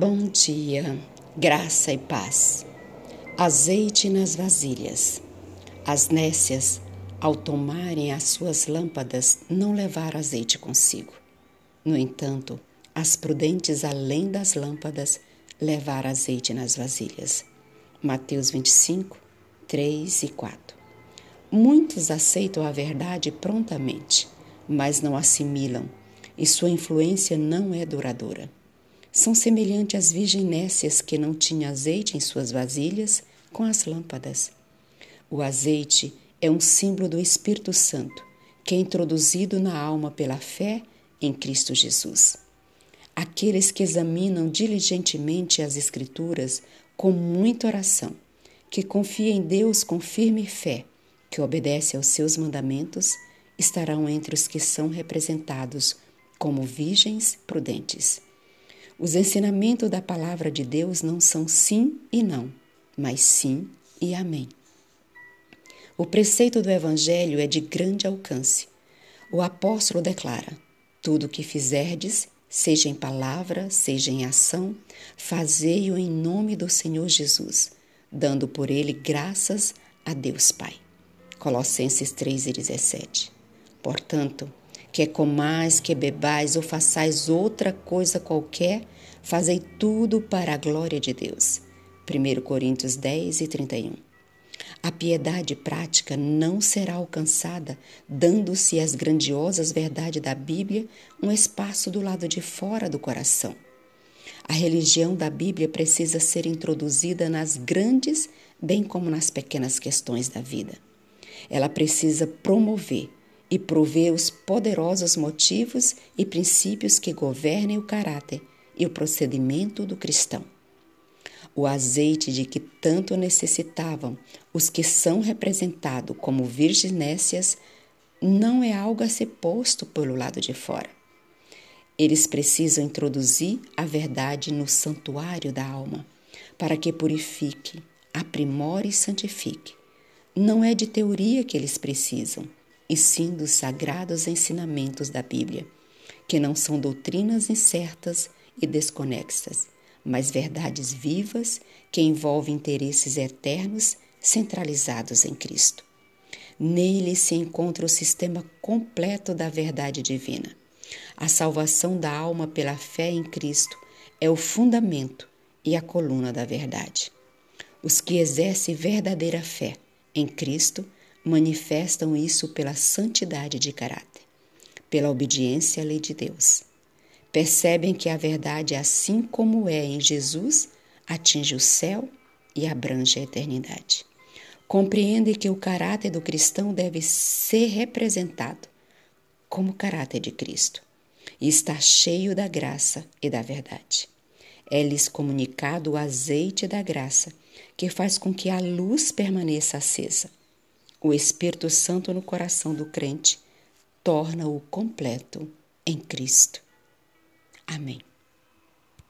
Bom dia, graça e paz. Azeite nas vasilhas. As nécias, ao tomarem as suas lâmpadas, não levaram azeite consigo. No entanto, as prudentes, além das lâmpadas, levaram azeite nas vasilhas. Mateus 25, 3 e 4. Muitos aceitam a verdade prontamente, mas não assimilam, e sua influência não é duradoura são semelhantes às virginécias que não tinham azeite em suas vasilhas com as lâmpadas. O azeite é um símbolo do Espírito Santo, que é introduzido na alma pela fé em Cristo Jesus. Aqueles que examinam diligentemente as Escrituras com muita oração, que confia em Deus com firme fé, que obedece aos seus mandamentos, estarão entre os que são representados como virgens prudentes. Os ensinamentos da palavra de Deus não são sim e não, mas sim e amém. O preceito do Evangelho é de grande alcance. O apóstolo declara: Tudo o que fizerdes, seja em palavra, seja em ação, fazei-o em nome do Senhor Jesus, dando por ele graças a Deus Pai. Colossenses 3,17. Portanto, Quer comais, que bebais ou façais outra coisa qualquer, fazei tudo para a glória de Deus. 1 Coríntios 10 e 31. A piedade prática não será alcançada dando-se as grandiosas verdades da Bíblia um espaço do lado de fora do coração. A religião da Bíblia precisa ser introduzida nas grandes, bem como nas pequenas questões da vida. Ela precisa promover e prover os poderosos motivos e princípios que governem o caráter e o procedimento do cristão. O azeite de que tanto necessitavam os que são representados como virginécias não é algo a ser posto pelo lado de fora. Eles precisam introduzir a verdade no santuário da alma, para que purifique, aprimore e santifique. Não é de teoria que eles precisam, e sim dos sagrados ensinamentos da Bíblia, que não são doutrinas incertas e desconexas, mas verdades vivas que envolvem interesses eternos centralizados em Cristo. Nele se encontra o sistema completo da verdade divina. A salvação da alma pela fé em Cristo é o fundamento e a coluna da verdade. Os que exercem verdadeira fé em Cristo manifestam isso pela santidade de caráter, pela obediência à lei de Deus. Percebem que a verdade, assim como é em Jesus, atinge o céu e abrange a eternidade. Compreendem que o caráter do cristão deve ser representado como o caráter de Cristo e está cheio da graça e da verdade. É-lhes comunicado o azeite da graça, que faz com que a luz permaneça acesa o Espírito Santo no coração do crente torna-o completo em Cristo. Amém.